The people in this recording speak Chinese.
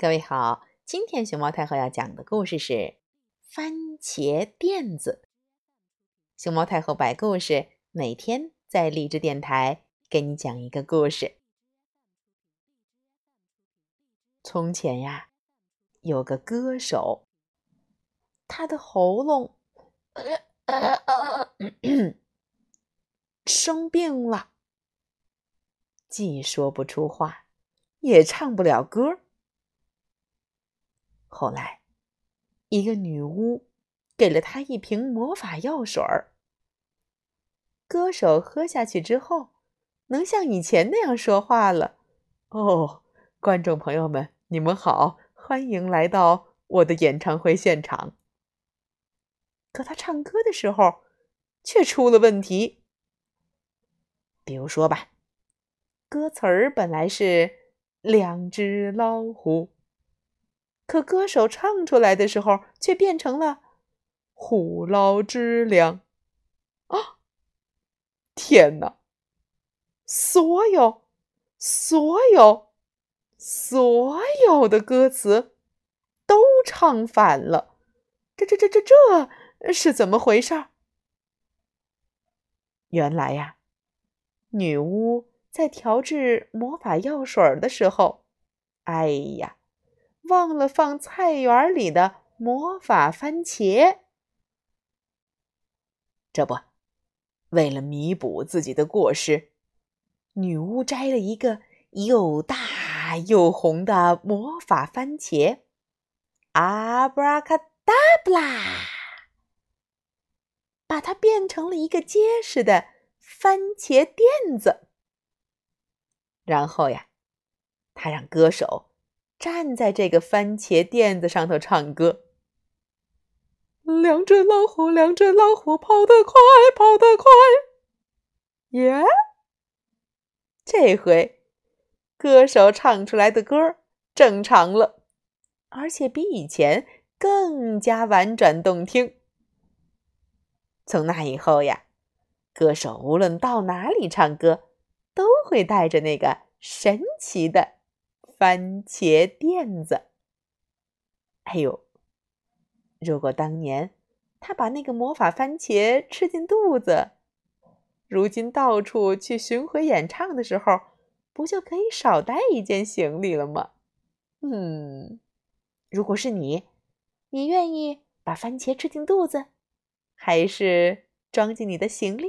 各位好，今天熊猫太后要讲的故事是《番茄垫子》。熊猫太后摆故事，每天在励志电台给你讲一个故事。从前呀，有个歌手，他的喉咙生病了，既说不出话，也唱不了歌。后来，一个女巫给了他一瓶魔法药水儿。歌手喝下去之后，能像以前那样说话了。哦，观众朋友们，你们好，欢迎来到我的演唱会现场。可他唱歌的时候，却出了问题。比如说吧，歌词儿本来是“两只老虎”。可歌手唱出来的时候，却变成了“虎捞之两”啊！天哪！所有、所有、所有的歌词都唱反了，这、这、这、这、这是怎么回事？原来呀，女巫在调制魔法药水的时候，哎呀！忘了放菜园里的魔法番茄，这不，为了弥补自己的过失，女巫摘了一个又大又红的魔法番茄，阿布拉卡达布拉，把它变成了一个结实的番茄垫子。然后呀，他让歌手。站在这个番茄垫子上头唱歌。两只老虎，两只老虎，跑得快，跑得快。耶！这回歌手唱出来的歌正常了，而且比以前更加婉转动听。从那以后呀，歌手无论到哪里唱歌，都会带着那个神奇的。番茄垫子，哎呦！如果当年他把那个魔法番茄吃进肚子，如今到处去巡回演唱的时候，不就可以少带一件行李了吗？嗯，如果是你，你愿意把番茄吃进肚子，还是装进你的行李？